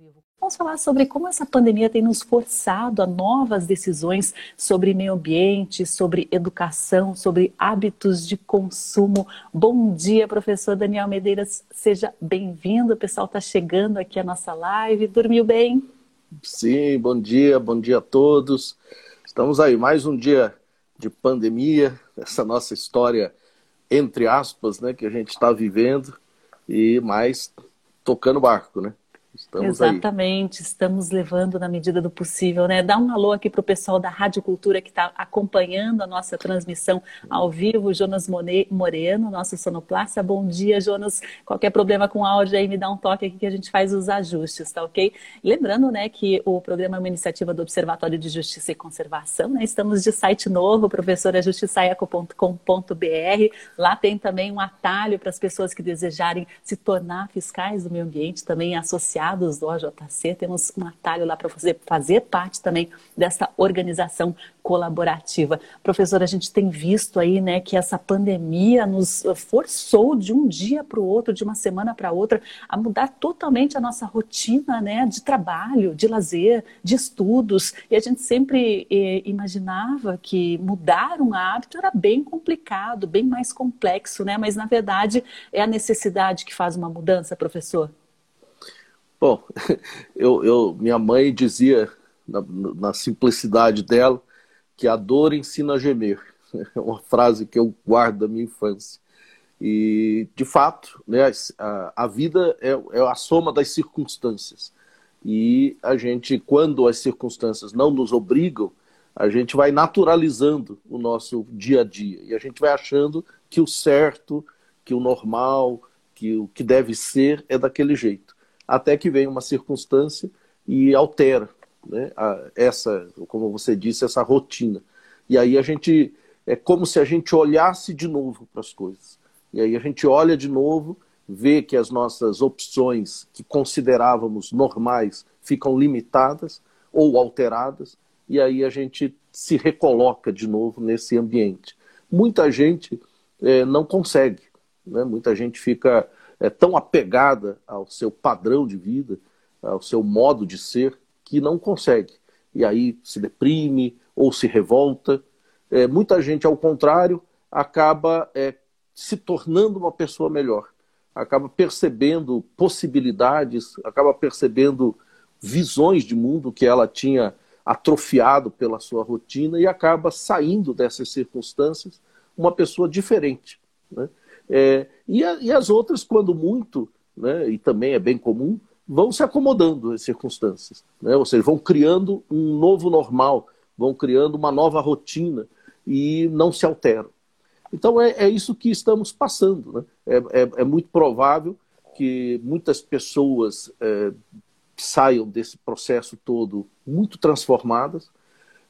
vivo. Vamos falar sobre como essa pandemia tem nos forçado a novas decisões sobre meio ambiente, sobre educação, sobre hábitos de consumo. Bom dia, professor Daniel Medeiras. Seja bem-vindo. O pessoal está chegando aqui à nossa live. Dormiu bem? Sim, bom dia, bom dia a todos. Estamos aí, mais um dia de pandemia, essa nossa história, entre aspas, né, que a gente está vivendo, e mais tocando barco, né? Estamos Exatamente, aí. estamos levando na medida do possível, né? Dá um alô aqui para o pessoal da Rádio Cultura que está acompanhando a nossa transmissão ao vivo, Jonas Moreno, nosso sonoplasta. Bom dia, Jonas. Qualquer problema com áudio aí, me dá um toque aqui que a gente faz os ajustes, tá ok? Lembrando, né, que o programa é uma iniciativa do Observatório de Justiça e Conservação, né? Estamos de site novo, professorajustiçaeco.com.br. Lá tem também um atalho para as pessoas que desejarem se tornar fiscais do meio ambiente, também associados associados do OJC, temos um atalho lá para você fazer parte também dessa organização colaborativa. Professora, a gente tem visto aí, né, que essa pandemia nos forçou de um dia para o outro, de uma semana para outra, a mudar totalmente a nossa rotina, né, de trabalho, de lazer, de estudos. E a gente sempre eh, imaginava que mudar um hábito era bem complicado, bem mais complexo, né? Mas na verdade é a necessidade que faz uma mudança, professor. Bom, eu, eu, minha mãe dizia, na, na, simplicidade dela, que a dor ensina a gemer. É uma frase que eu guardo da minha infância. E, de fato, né, a, a vida é, é a soma das circunstâncias. E a gente, quando as circunstâncias não nos obrigam, a gente vai naturalizando o nosso dia a dia. E a gente vai achando que o certo, que o normal, que o que deve ser é daquele jeito até que vem uma circunstância e altera né, a, essa, como você disse, essa rotina. E aí a gente, é como se a gente olhasse de novo para as coisas. E aí a gente olha de novo, vê que as nossas opções que considerávamos normais ficam limitadas ou alteradas, e aí a gente se recoloca de novo nesse ambiente. Muita gente é, não consegue, né? muita gente fica é tão apegada ao seu padrão de vida, ao seu modo de ser, que não consegue. E aí se deprime ou se revolta. É, muita gente, ao contrário, acaba é, se tornando uma pessoa melhor, acaba percebendo possibilidades, acaba percebendo visões de mundo que ela tinha atrofiado pela sua rotina e acaba saindo dessas circunstâncias uma pessoa diferente. Né? É, e, a, e, as outras, quando muito, né, e também é bem comum, vão se acomodando às circunstâncias. Né? Ou seja, vão criando um novo normal, vão criando uma nova rotina e não se alteram. Então é, é isso que estamos passando. Né? É, é, é muito provável que muitas pessoas é, saiam desse processo todo muito transformadas,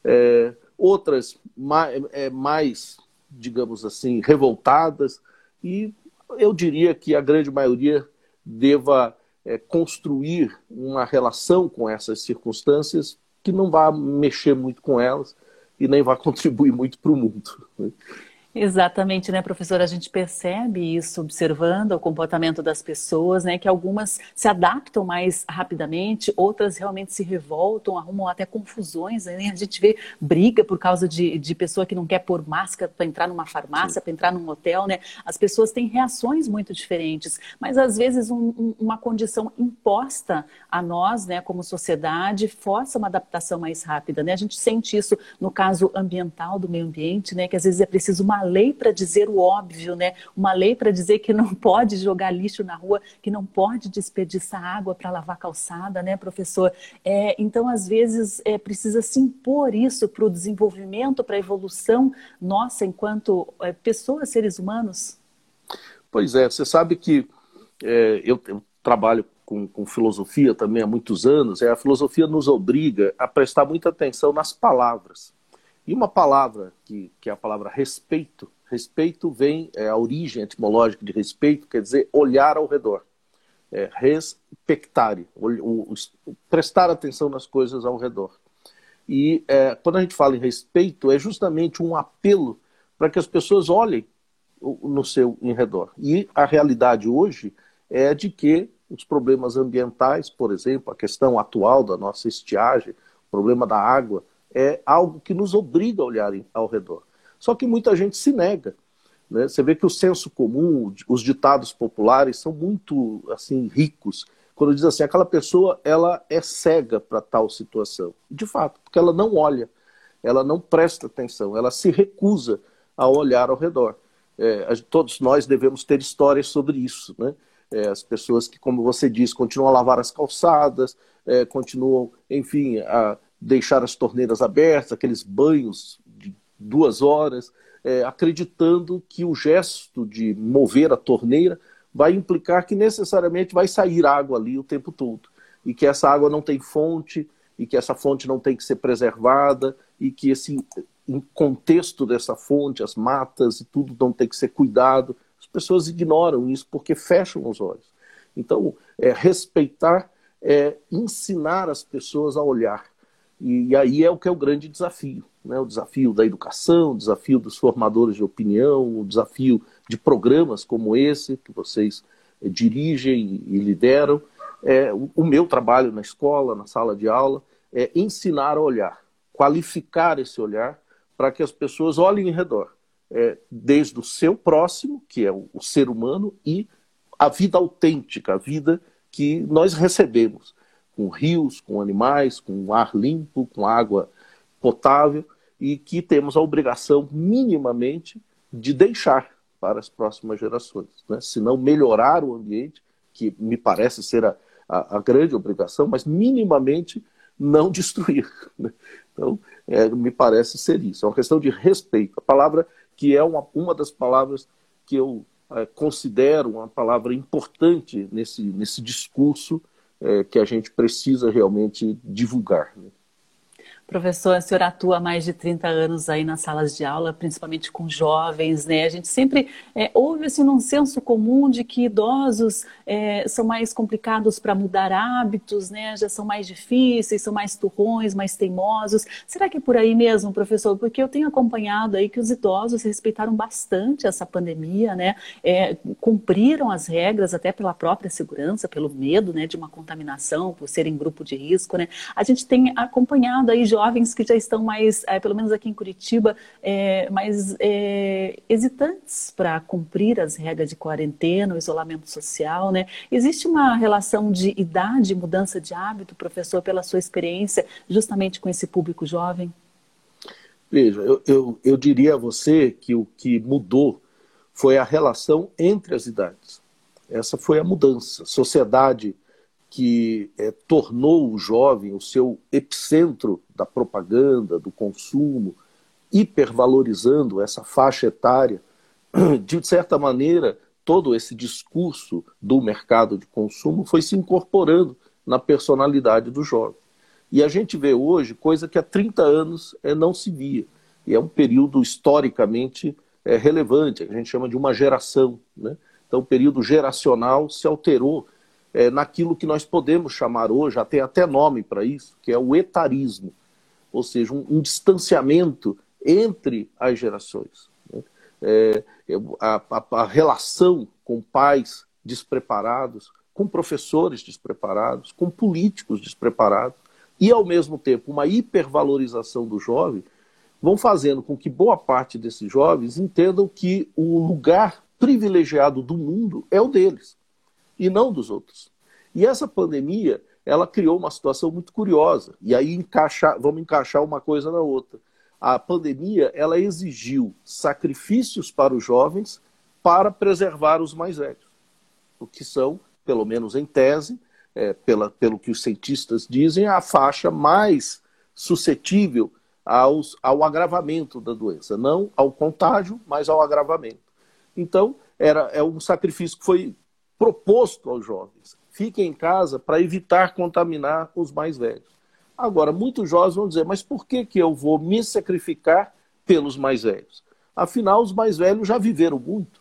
é, outras mais, mais, digamos assim, revoltadas, e eu diria que a grande maioria deva é, construir uma relação com essas circunstâncias que não vá mexer muito com elas e nem vá contribuir muito para o mundo. Exatamente, né, professora? A gente percebe isso observando o comportamento das pessoas, né? Que algumas se adaptam mais rapidamente, outras realmente se revoltam, arrumam até confusões. Né? A gente vê briga por causa de, de pessoa que não quer pôr máscara para entrar numa farmácia, para entrar num hotel, né? As pessoas têm reações muito diferentes, mas às vezes um, um, uma condição imposta a nós, né, como sociedade, força uma adaptação mais rápida, né? A gente sente isso no caso ambiental do meio ambiente, né? Que às vezes é preciso uma lei para dizer o óbvio, né? Uma lei para dizer que não pode jogar lixo na rua, que não pode desperdiçar água para lavar calçada, né, professor? É, então, às vezes, é, precisa se impor isso para o desenvolvimento, para a evolução nossa enquanto é, pessoas, seres humanos. Pois é, você sabe que é, eu, eu, trabalho com, com, filosofia também há muitos anos, e a filosofia nos obriga a prestar muita atenção nas palavras. E uma palavra, que, que é a palavra respeito, respeito vem, é a origem etimológica de respeito, quer dizer olhar ao redor. É, respectare, o, o, o, prestar atenção nas coisas ao redor. E é, quando a gente fala em respeito, é justamente um apelo para que as pessoas olhem no seu em redor. E a realidade hoje é de que os problemas ambientais, por exemplo, a questão atual da nossa estiagem, o problema da água, é algo que nos obriga a olhar ao redor. Só que muita gente se nega. Né? Você vê que o senso comum, os ditados populares são muito assim ricos quando diz assim, aquela pessoa ela é cega para tal situação. De fato, porque ela não olha, ela não presta atenção, ela se recusa a olhar ao redor. É, todos nós devemos ter histórias sobre isso, né? É, as pessoas que, como você diz, continuam a lavar as calçadas, é, continuam, enfim, a deixar as torneiras abertas, aqueles banhos de duas horas, é, acreditando que o gesto de mover a torneira vai implicar que necessariamente vai sair água ali o tempo todo. E que essa água não tem fonte, e que essa fonte não tem que ser preservada, e que esse contexto dessa fonte, as matas e tudo não tem que ser cuidado. As pessoas ignoram isso porque fecham os olhos. Então, é, respeitar é ensinar as pessoas a olhar. E, aí é o que é o grande desafio. Né? O desafio da educação, o desafio dos formadores de opinião, o desafio de programas como esse, que vocês é, dirigem e lideram. É, o, o meu trabalho na escola, na sala de aula, é ensinar a olhar, qualificar esse olhar para que as pessoas olhem em redor, é, desde o seu próximo, que é o, o ser humano, e a vida autêntica, a vida que nós recebemos, com rios, com animais, com ar limpo, com água potável, e que temos a obrigação, minimamente, de deixar para as próximas gerações. Né? Se não melhorar o ambiente, que me parece ser a, a, a grande obrigação, mas minimamente não destruir. Né? Então, é, me parece ser isso. É uma questão de respeito. A palavra que é uma, uma das palavras que eu é, considero uma palavra importante nesse, nesse discurso é, que a gente precisa realmente divulgar. Né? Professor, a senhora atua há mais de 30 anos aí nas salas de aula, principalmente com jovens, né? A gente sempre é, ouve assim num senso comum de que idosos é, são mais complicados para mudar hábitos, né? Já são mais difíceis, são mais turrões, mais teimosos. Será que é por aí mesmo, professor? Porque eu tenho acompanhado aí que os idosos respeitaram bastante essa pandemia, né? É, cumpriram as regras até pela própria segurança, pelo medo, né, de uma contaminação, por serem grupo de risco, né? A gente tem acompanhado aí jovens que já estão mais, é, pelo menos aqui em Curitiba, é, mais é, hesitantes para cumprir as regras de quarentena, o isolamento social, né? Existe uma relação de idade, mudança de hábito, professor, pela sua experiência, justamente com esse público jovem? Veja, eu, eu, eu diria a você que o que mudou foi a relação entre as idades. Essa foi a mudança. Sociedade que é, tornou o jovem o seu epicentro da propaganda, do consumo, hipervalorizando essa faixa etária, de certa maneira, todo esse discurso do mercado de consumo foi se incorporando na personalidade do jovem. E a gente vê hoje coisa que há 30 anos é, não se via. E é um período historicamente é, relevante, a gente chama de uma geração. Né? Então, o período geracional se alterou é, naquilo que nós podemos chamar hoje, tem até nome para isso, que é o etarismo, ou seja, um, um distanciamento entre as gerações. Né? É, a, a, a relação com pais despreparados, com professores despreparados, com políticos despreparados, e ao mesmo tempo uma hipervalorização do jovem, vão fazendo com que boa parte desses jovens entendam que o lugar privilegiado do mundo é o deles e não dos outros. E essa pandemia, ela criou uma situação muito curiosa. E aí encaixar, vamos encaixar uma coisa na outra. A pandemia, ela exigiu sacrifícios para os jovens para preservar os mais velhos. O que são, pelo menos em tese, é, pela, pelo que os cientistas dizem, a faixa mais suscetível aos, ao agravamento da doença. Não ao contágio, mas ao agravamento. Então, era, é um sacrifício que foi proposto aos jovens. Fiquem em casa para evitar contaminar os mais velhos. Agora, muitos jovens vão dizer, mas por que, que eu vou me sacrificar pelos mais velhos? Afinal, os mais velhos já viveram muito.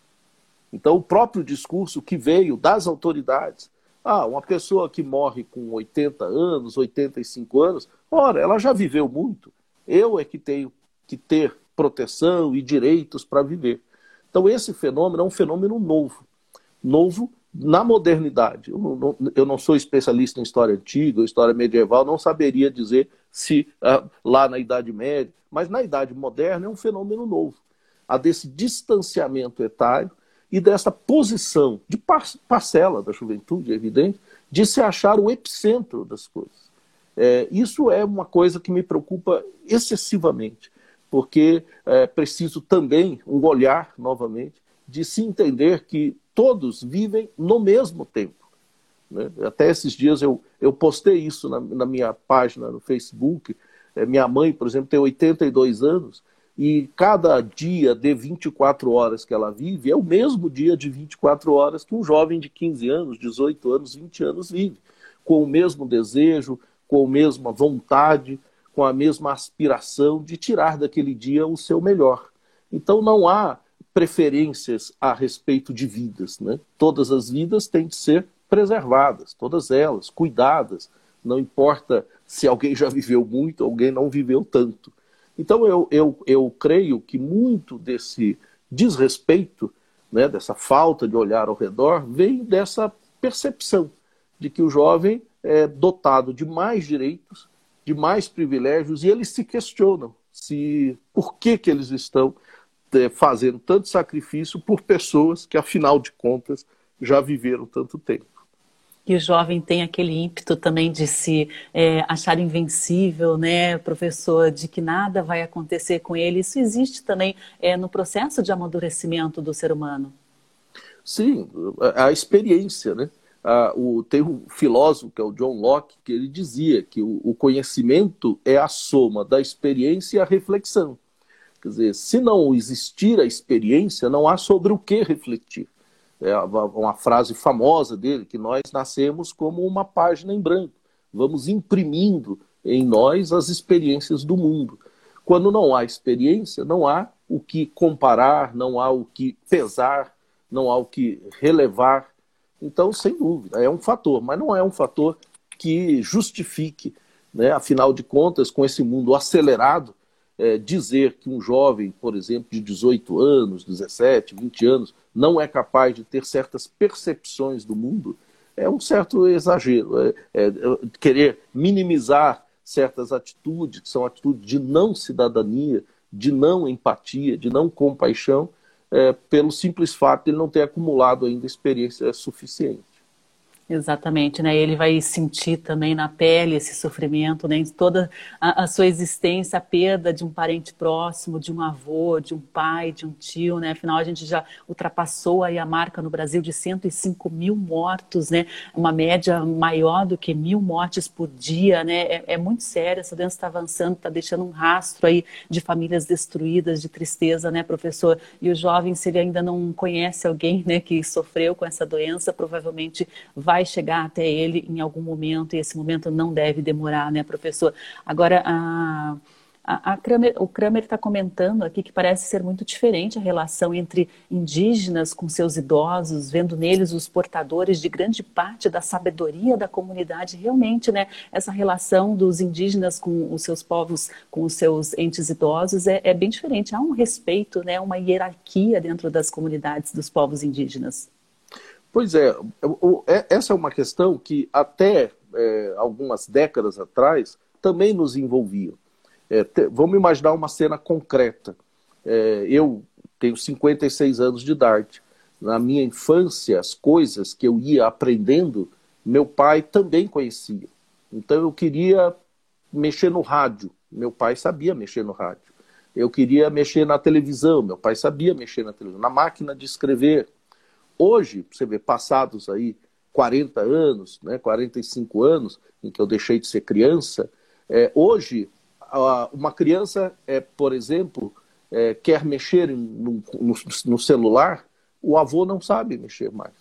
Então, o próprio discurso que veio das autoridades, ah, uma pessoa que morre com 80 anos, 85 anos, ora, ela já viveu muito. Eu é que tenho que ter proteção e direitos para viver. Então, esse fenômeno é um fenômeno novo. Novo na modernidade, eu não, eu não, sou especialista em história antiga, história medieval, não saberia dizer se ah, lá na Idade Média, mas na Idade Moderna é um fenômeno novo. Há desse distanciamento etário e dessa posição de parcela da juventude, é evidente, de se achar o epicentro das coisas. É, isso é uma coisa que me preocupa excessivamente, porque é preciso também um olhar, novamente, de se entender que todos vivem no mesmo tempo. Né? Até esses dias eu, eu postei isso na, na minha página no Facebook. É, minha mãe, por exemplo, tem 82 anos e cada dia de 24 horas que ela vive é o mesmo dia de 24 horas que um jovem de 15 anos, 18 anos, 20 anos vive, com o mesmo desejo, com a mesma vontade, com a mesma aspiração de tirar daquele dia o seu melhor. Então não há preferências a respeito de vidas. Né? Todas as vidas têm de ser preservadas, todas elas, cuidadas. Não importa se alguém já viveu muito, alguém não viveu tanto. Então eu, eu, eu creio que muito desse desrespeito, né, dessa falta de olhar ao redor, vem dessa percepção de que o jovem é dotado de mais direitos, de mais privilégios, e eles se questionam se por que, que eles estão fazendo tanto sacrifício por pessoas que, afinal de contas, já viveram tanto tempo. E o jovem tem aquele ímpeto também de se é, achar invencível, né, professor, de que nada vai acontecer com ele. Isso existe também é, no processo de amadurecimento do ser humano. Sim, a experiência, né? Ah, o, tem um filósofo, que é o John Locke, que ele dizia que o, o conhecimento é a soma da experiência e a reflexão. Quer dizer, se não existir a experiência, não há sobre o que refletir. É uma frase famosa dele, que nós nascemos como uma página em branco. Vamos imprimindo em nós as experiências do mundo. Quando não há experiência, não há o que comparar, não há o que pesar, não há o que relevar. Então, sem dúvida, é um fator, mas não é um fator que justifique, né, afinal de contas, com esse mundo acelerado, é, dizer que um jovem, por exemplo, de 18 anos, 17, 20 anos, não é capaz de ter certas percepções do mundo, é um certo exagero. É, é, é querer minimizar certas atitudes, que são atitudes de não cidadania, de não empatia, de não compaixão, é, pelo simples fato de ele não ter acumulado ainda experiência suficiente. Exatamente, né? Ele vai sentir também na pele esse sofrimento, né? Toda a, a, sua existência, a perda de um parente próximo, de um avô, de um pai, de um tio, né? Afinal, a gente já ultrapassou aí a marca no Brasil de 105 mil mortos, né? Uma média maior do que mil mortes por dia, né? É, é muito sério, essa doença está avançando, está deixando um rastro aí de famílias destruídas, de tristeza, né, professor? E o jovem, se ele ainda não conhece alguém, né, que sofreu com essa doença, provavelmente vai vai chegar até ele em algum momento, e esse momento não deve demorar, né, professor? Agora, a. A, a Kramer, o Kramer está comentando aqui que parece ser muito diferente a relação entre indígenas com seus idosos, vendo neles os portadores de grande parte da sabedoria da comunidade. Realmente, né, essa relação dos indígenas com os seus povos, com os seus entes idosos, é, é bem diferente. Há um respeito, né, uma hierarquia dentro das comunidades dos povos indígenas. Pois é, é, essa é uma questão que até é, algumas décadas atrás também nos envolvia. É, te, vamos imaginar uma cena concreta. É, eu tenho 56 anos de idade. Na minha infância, as coisas que eu ia aprendendo, meu pai também conhecia. Então eu queria mexer no rádio. Meu pai sabia mexer no rádio. Eu queria mexer na televisão. Meu pai sabia mexer na televisão. Na máquina de escrever Hoje, você vê, passados aí 40 anos, né, 45 anos, em que eu deixei de ser criança, é, hoje, uma criança, é, por exemplo, é, quer mexer no, no, no celular, o avô não sabe mexer mais.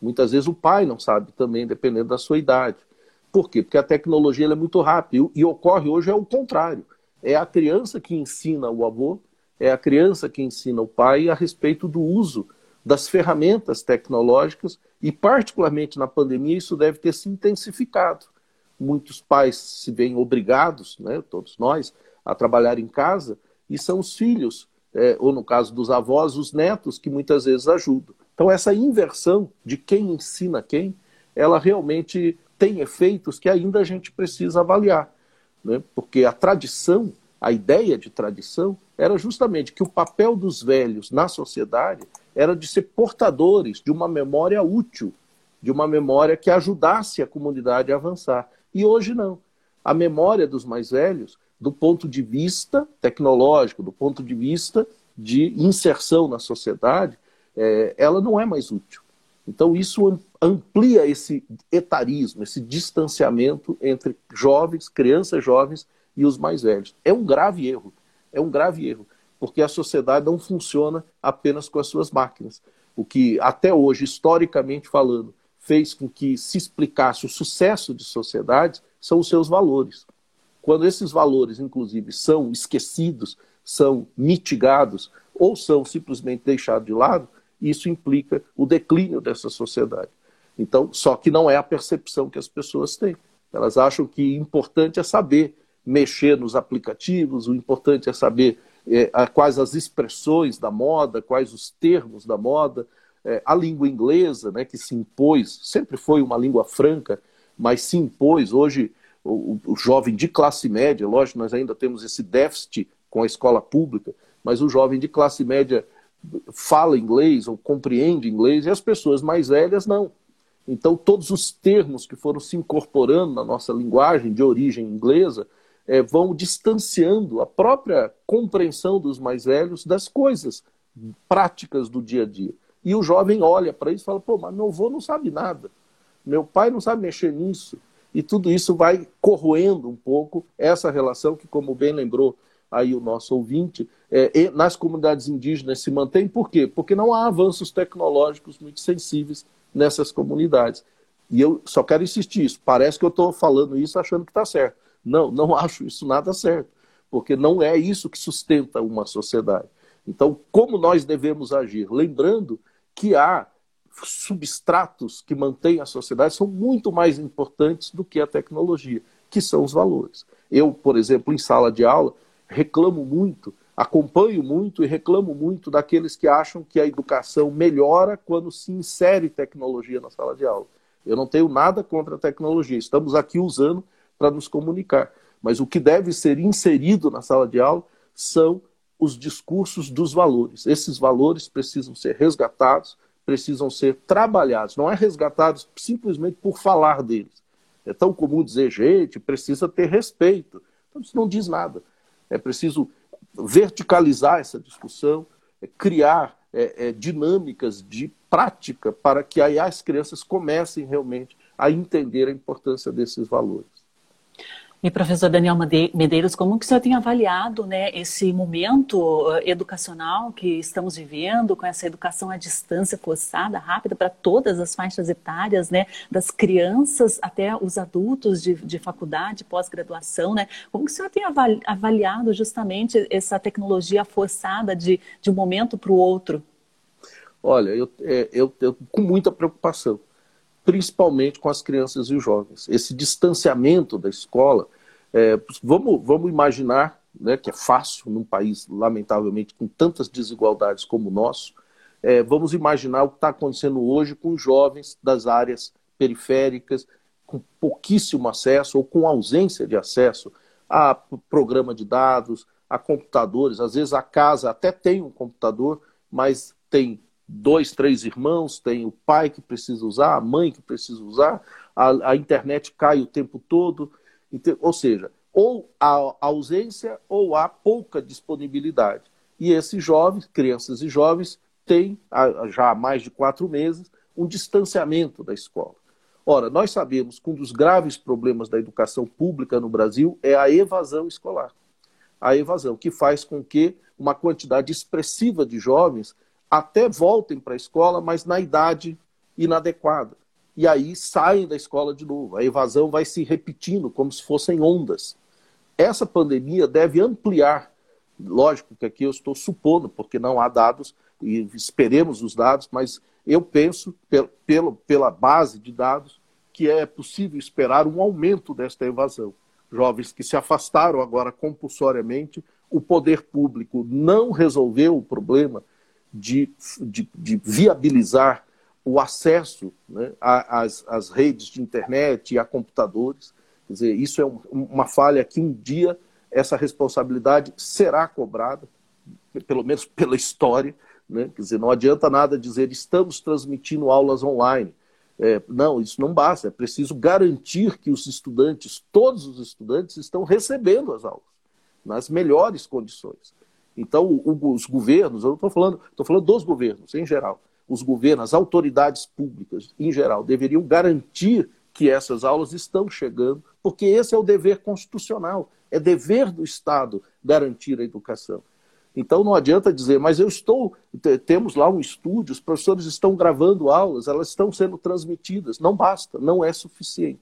Muitas vezes o pai não sabe também, dependendo da sua idade. Por quê? Porque a tecnologia é muito rápida. E ocorre hoje é o contrário. É a criança que ensina o avô, é a criança que ensina o pai a respeito do uso das ferramentas tecnológicas e, particularmente na pandemia, isso deve ter se intensificado. Muitos pais se veem obrigados, né, todos nós, a trabalhar em casa e são os filhos, é, ou no caso dos avós, os netos, que muitas vezes ajudam. Então, essa inversão de quem ensina quem, ela realmente tem efeitos que ainda a gente precisa avaliar. Né? Porque a tradição, a ideia de tradição, era justamente que o papel dos velhos na sociedade era de ser portadores de uma memória útil, de uma memória que ajudasse a comunidade a avançar. E hoje não. A memória dos mais velhos, do ponto de vista tecnológico, do ponto de vista de inserção na sociedade, é, ela não é mais útil. Então, isso amplia esse etarismo, esse distanciamento entre jovens, crianças jovens e os mais velhos. É um grave erro. É um grave erro, porque a sociedade não funciona apenas com as suas máquinas. O que, até hoje, historicamente falando, fez com que se explicasse o sucesso de sociedades são os seus valores. Quando esses valores, inclusive, são esquecidos, são mitigados ou são simplesmente deixados de lado, isso implica o declínio dessa sociedade. Então, só que não é a percepção que as pessoas têm. Elas acham que importante é saber mexer nos aplicativos, o importante é saber é, quais as expressões da moda, quais os termos da moda, é, a língua inglesa, né, que se impôs, sempre foi uma língua franca, mas se impôs. Hoje, o, o jovem de classe média, lógico, nós ainda temos esse déficit com a escola pública, mas o jovem de classe média fala inglês ou compreende inglês e as pessoas mais velhas não. Então, todos os termos que foram se incorporando na nossa linguagem de origem inglesa é, vão distanciando a própria compreensão dos mais velhos das coisas práticas do dia a dia. E o jovem olha para isso e fala: pô, mas meu avô não sabe nada, meu pai não sabe mexer nisso. E tudo isso vai corroendo um pouco essa relação que, como bem lembrou aí o nosso ouvinte, é, nas comunidades indígenas se mantém. Por quê? Porque não há avanços tecnológicos muito sensíveis nessas comunidades. E eu só quero insistir isso. Parece que eu estou falando isso achando que está certo. Não, não acho isso nada certo, porque não é isso que sustenta uma sociedade. Então, como nós devemos agir? Lembrando que há substratos que mantêm a sociedade são muito mais importantes do que a tecnologia, que são os valores. Eu, por exemplo, em sala de aula, reclamo muito, acompanho muito e reclamo muito daqueles que acham que a educação melhora quando se insere tecnologia na sala de aula. Eu não tenho nada contra a tecnologia, estamos aqui usando para nos comunicar. Mas o que deve ser inserido na sala de aula são os discursos dos valores. Esses valores precisam ser resgatados, precisam ser trabalhados. Não é resgatados simplesmente por falar deles. É tão comum dizer, gente, precisa ter respeito. Então, isso não diz nada. É preciso verticalizar essa discussão, é criar é, é, dinâmicas de prática para que aí as crianças comecem realmente a entender a importância desses valores. E professor Daniel Medeiros, como que o senhor tem avaliado né, esse momento eh, educacional que estamos vivendo, com essa educação à distância forçada, rápida, para todas as faixas etárias, né, das crianças até os adultos de, de faculdade, pós-graduação, né? Como que o senhor tem avaliado justamente essa tecnologia forçada de, de um momento para o outro? Olha, eu, é, eu, eu com muita preocupação principalmente com as crianças e os jovens. Esse distanciamento da escola, é, vamos, vamos imaginar né, que é fácil num país, lamentavelmente, com tantas desigualdades como o nosso, é, vamos imaginar o que está acontecendo hoje com os jovens das áreas periféricas, com pouquíssimo acesso ou com ausência de acesso a programa de dados, a computadores. Às vezes a casa até tem um computador, mas tem dois, três irmãos, tem o pai que precisa usar, a mãe que precisa usar, a, a internet cai o tempo todo. Ou seja, ou há ausência ou há pouca disponibilidade. E esses jovens, crianças e jovens, têm, já há mais de quatro meses, um distanciamento da escola. Ora, nós sabemos que um dos graves problemas da educação pública no Brasil é a evasão escolar. A evasão, que faz com que uma quantidade expressiva de jovens até voltem para a escola, mas na idade inadequada. E aí saem da escola de novo. A evasão vai se repetindo como se fossem ondas. Essa pandemia deve ampliar. Lógico que aqui eu estou supondo, porque não há dados, e esperemos os dados, mas eu penso, pelo, pela base de dados, que é possível esperar um aumento desta evasão. Jovens que se afastaram agora compulsoriamente, o poder público não resolveu o problema de, de, de viabilizar o acesso né, às, às, redes de internet e a computadores. Quer dizer, isso é um, uma falha que um dia essa responsabilidade será cobrada, pelo menos pela história. Né? Quer dizer, não adianta nada dizer estamos transmitindo aulas online. É, não, isso não basta. É preciso garantir que os estudantes, todos os estudantes, estão recebendo as aulas nas melhores condições. Então, o, os governos, eu estou falando, estou falando dos governos em geral, os governos, as autoridades públicas em geral, deveriam garantir que essas aulas estão chegando, porque esse é o dever constitucional, é dever do Estado garantir a educação. Então não adianta dizer, mas eu estou, temos lá um estúdio, os professores estão gravando aulas, elas estão sendo transmitidas. Não basta, não é suficiente.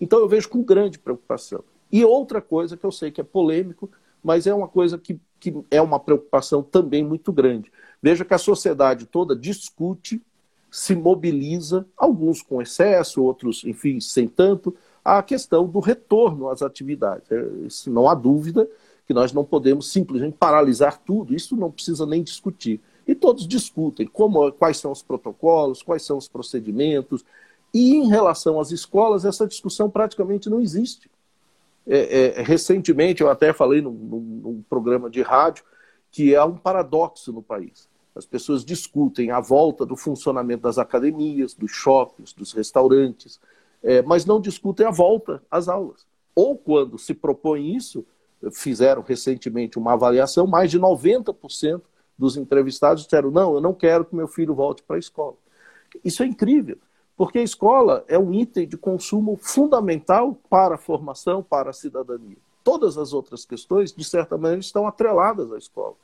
Então eu vejo com grande preocupação. E outra coisa que eu sei que é polêmico, mas é uma coisa que, que é uma preocupação também muito grande. Veja que a sociedade toda discute, se mobiliza, alguns com excesso, outros, enfim, sem tanto, a questão do retorno às atividades. É, isso não há dúvida que nós não podemos simplesmente paralisar tudo, isso não precisa nem discutir. E todos discutem como, quais são os protocolos, quais são os procedimentos. E em relação às escolas, essa discussão praticamente não existe. É, é, recentemente, eu até falei num, num, programa de rádio que há um paradoxo no país. As pessoas discutem a volta do funcionamento das academias, dos shoppings, dos restaurantes, é, mas não discutem a volta às aulas. Ou quando se propõe isso, fizeram recentemente uma avaliação, mais de 90% dos entrevistados disseram: não, eu não quero que meu filho volte para a escola. Isso é incrível. Porque a escola é um item de consumo fundamental para a formação, para a cidadania. Todas as outras questões, de certa maneira, estão atreladas à escola.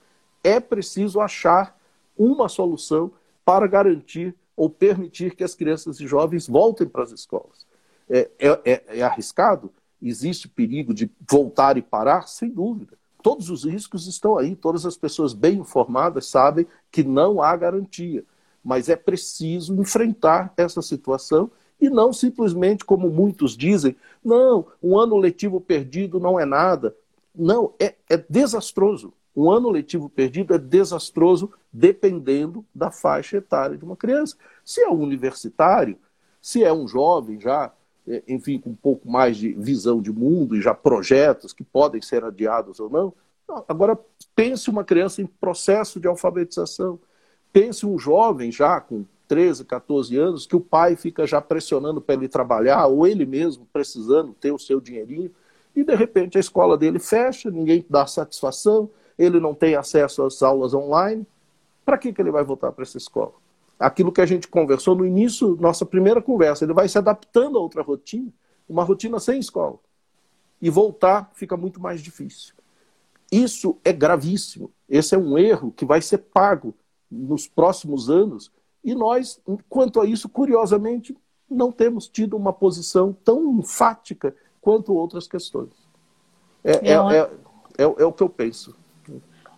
É preciso achar uma solução para garantir ou permitir que as crianças e jovens voltem para as escolas. É, é, é, é arriscado? Existe perigo de voltar e parar? Sem dúvida. Todos os riscos estão aí, todas as pessoas bem informadas sabem que não há garantia mas é preciso enfrentar essa situação e não simplesmente, como muitos dizem, não, um ano letivo perdido não é nada. Não, é, é desastroso. Um ano letivo perdido é desastroso dependendo da faixa etária de uma criança. Se é um universitário, se é um jovem já, é, enfim, com um pouco mais de visão de mundo e já projetos que podem ser adiados ou não. Agora, pense uma criança em processo de alfabetização Pense um jovem já com 13, 14 anos, que o pai fica já pressionando para ele trabalhar, ou ele mesmo precisando ter o seu dinheirinho, e de repente a escola dele fecha, ninguém dá satisfação, ele não tem acesso às aulas online. Para que, que ele vai voltar para essa escola? Aquilo que a gente conversou no início, nossa primeira conversa, ele vai se adaptando a outra rotina, uma rotina sem escola. E voltar fica muito mais difícil. Isso é gravíssimo. Esse é um erro que vai ser pago nos próximos anos, e nós, quanto a isso, curiosamente, não temos tido uma posição tão enfática quanto outras questões. É, é, é, é, é, é o que eu penso.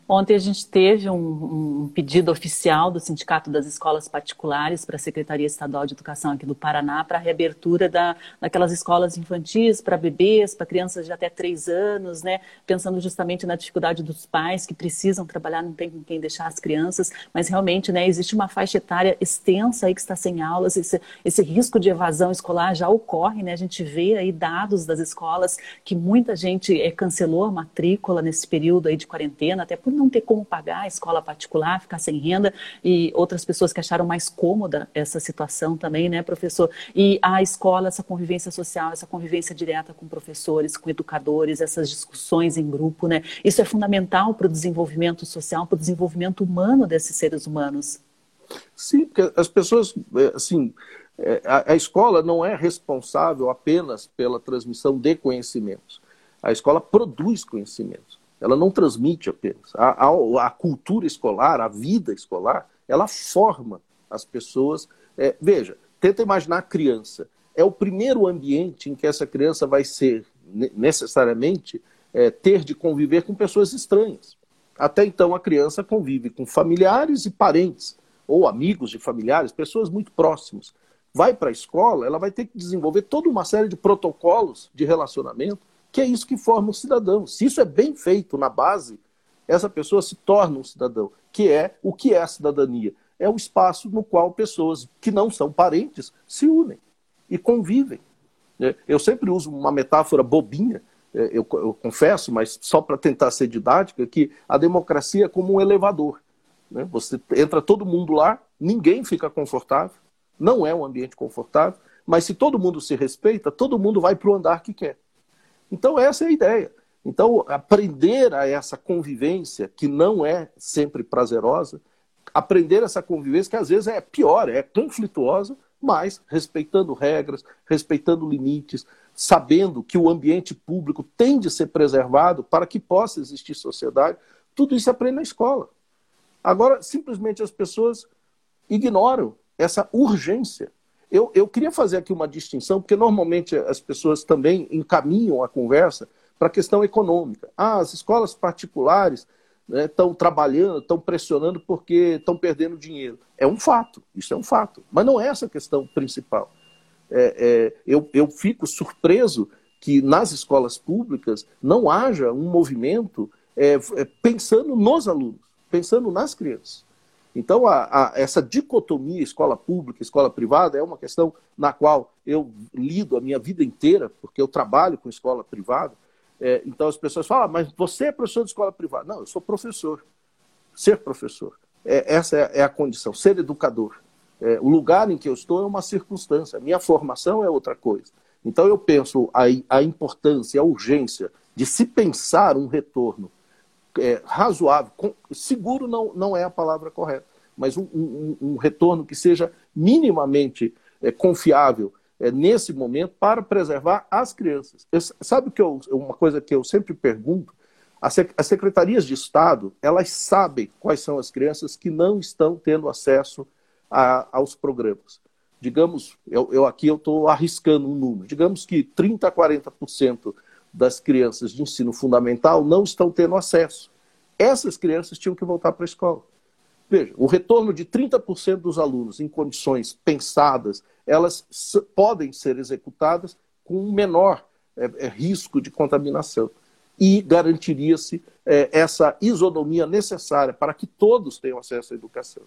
Ontem a gente teve um, um, pedido oficial do Sindicato das Escolas Particulares para a Secretaria Estadual de Educação aqui do Paraná para a reabertura da, daquelas escolas infantis para bebês, para crianças de até três anos, né? Pensando justamente na dificuldade dos pais que precisam trabalhar, não tem com quem deixar as crianças, mas realmente, né, existe uma faixa etária extensa aí que está sem aulas, esse, esse risco de evasão escolar já ocorre, né? A gente vê aí dados das escolas que muita gente é, cancelou a matrícula nesse período aí de quarentena, até por não não ter como pagar a escola particular, ficar sem renda, e outras pessoas que acharam mais cômoda essa situação também, né, professor? E a escola, essa convivência social, essa convivência direta com professores, com educadores, essas discussões em grupo, né? Isso é fundamental para o desenvolvimento social, para o desenvolvimento humano desses seres humanos. Sim, porque as pessoas, é, assim, a, a escola não é responsável apenas pela transmissão de conhecimentos. A escola produz conhecimentos ela não transmite apenas. A, a, a, cultura escolar, a vida escolar, ela forma as pessoas. É, veja, tenta imaginar a criança. É o primeiro ambiente em que essa criança vai ser necessariamente é, ter de conviver com pessoas estranhas. Até então a criança convive com familiares e parentes, ou amigos de familiares, pessoas muito próximas. Vai para a escola, ela vai ter que desenvolver toda uma série de protocolos de relacionamento que é isso que forma o cidadão. Se isso é bem feito na base, essa pessoa se torna um cidadão, que é o que é a cidadania? É o espaço no qual pessoas que não são parentes se unem e convivem. É, eu sempre uso uma metáfora bobinha, é, eu, confesso, mas só para tentar ser didática, que a democracia é como um elevador. Né? Você entra todo mundo lá, ninguém fica confortável, não é um ambiente confortável, mas se todo mundo se respeita, todo mundo vai para o andar que quer. Então, essa é a ideia. Então, aprender a essa convivência, que não é sempre prazerosa, aprender essa convivência, que às vezes é pior, é conflituosa, mas respeitando regras, respeitando limites, sabendo que o ambiente público tem de ser preservado para que possa existir sociedade, tudo isso aprende na escola. Agora, simplesmente as pessoas ignoram essa urgência. Eu, eu queria fazer aqui uma distinção, porque normalmente as pessoas também encaminham a conversa para a questão econômica. Ah, as escolas particulares estão né, trabalhando, estão pressionando porque estão perdendo dinheiro. É um fato, isso é um fato. Mas não é essa a questão principal. É, é, eu, eu fico surpreso que nas escolas públicas não haja um movimento é, é pensando nos alunos, pensando nas crianças. Então, a, a, essa dicotomia escola pública, escola privada, é uma questão na qual eu lido a minha vida inteira, porque eu trabalho com escola privada. É, então, as pessoas falam, ah, mas você é professor de escola privada. Não, eu sou professor. Ser professor. É, essa é, é, a condição, ser educador. É, o lugar em que eu estou é uma circunstância, a minha formação é outra coisa. Então, eu penso a, a importância, a urgência de se pensar um retorno é, razoável, com, seguro não, não é a palavra correta, mas um, um, um retorno que seja minimamente é, confiável é, nesse momento para preservar as crianças. Eu, sabe que eu, uma coisa que eu sempre pergunto? As, as secretarias de Estado, elas sabem quais são as crianças que não estão tendo acesso a, aos programas. Digamos, eu, eu aqui eu estou arriscando um número, digamos que 30% a 40% das crianças de ensino fundamental não estão tendo acesso. Essas crianças tinham que voltar para a escola. Veja, o retorno de 30% dos alunos em condições pensadas, elas podem ser executadas com um menor é, é, risco de contaminação. E garantiria-se é, essa isonomia necessária para que todos tenham acesso à educação.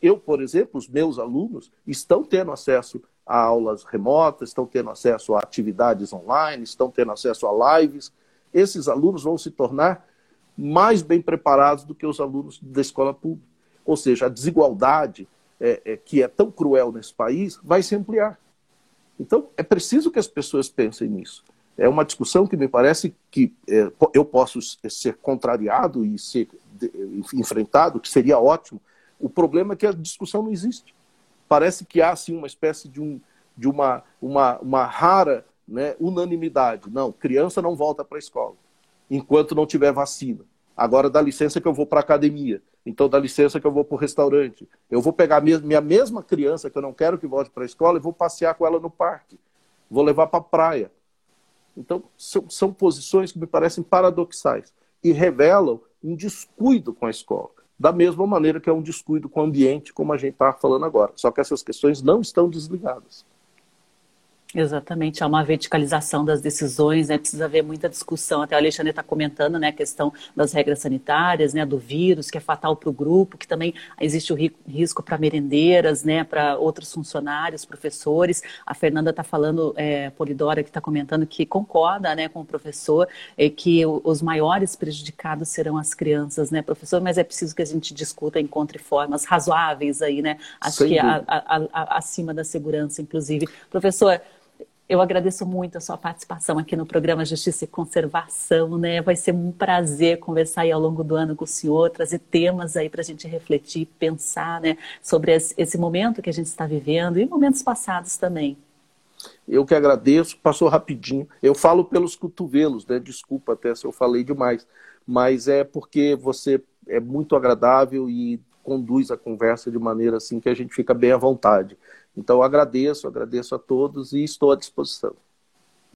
Eu, por exemplo, os meus alunos estão tendo acesso a aulas remotas, estão tendo acesso a atividades online, estão tendo acesso a lives. Esses alunos vão se tornar mais bem preparados do que os alunos da escola pública. Ou seja, a desigualdade é, é, que é tão cruel nesse país vai se ampliar. Então, é preciso que as pessoas pensem nisso. É uma discussão que me parece que é, eu posso ser contrariado e ser enfrentado, que seria ótimo. O problema é que a discussão não existe parece que há assim, uma espécie de, um, de uma, uma, uma rara né, unanimidade. Não, criança não volta para a escola enquanto não tiver vacina. Agora dá licença que eu vou para a academia. Então dá licença que eu vou para o restaurante. Eu vou pegar minha mesma criança que eu não quero que volte para a escola e vou passear com ela no parque. Vou levar para a praia. Então são, são posições que me parecem paradoxais e revelam um descuido com a escola da mesma maneira que é um descuido com o ambiente, como a gente está falando agora. Só que essas questões não estão desligadas. Exatamente, há uma verticalização das decisões, né? precisa haver muita discussão. Até o Alexandre está comentando né, a questão das regras sanitárias, né, do vírus, que é fatal para o grupo, que também existe o risco para merendeiras, né, para outros funcionários, professores. A Fernanda está falando, é, Polidora, que está comentando que concorda né, com o professor, é, que os maiores prejudicados serão as crianças, né, professor? Mas é preciso que a gente discuta, encontre formas razoáveis aí, né? Acho Sem que a, a, a, acima da segurança, inclusive. Professor, eu agradeço muito a sua participação aqui no programa Justiça e Conservação, né? Vai ser um prazer conversar aí ao longo do ano com o senhor, trazer temas aí para a gente refletir, pensar, né, sobre esse momento que a gente está vivendo e momentos passados também. Eu que agradeço, passou rapidinho. Eu falo pelos cotovelos, né? Desculpa até se eu falei demais, mas é porque você é muito agradável e conduz a conversa de maneira assim que a gente fica bem à vontade. Então agradeço, agradeço a todos e estou à disposição.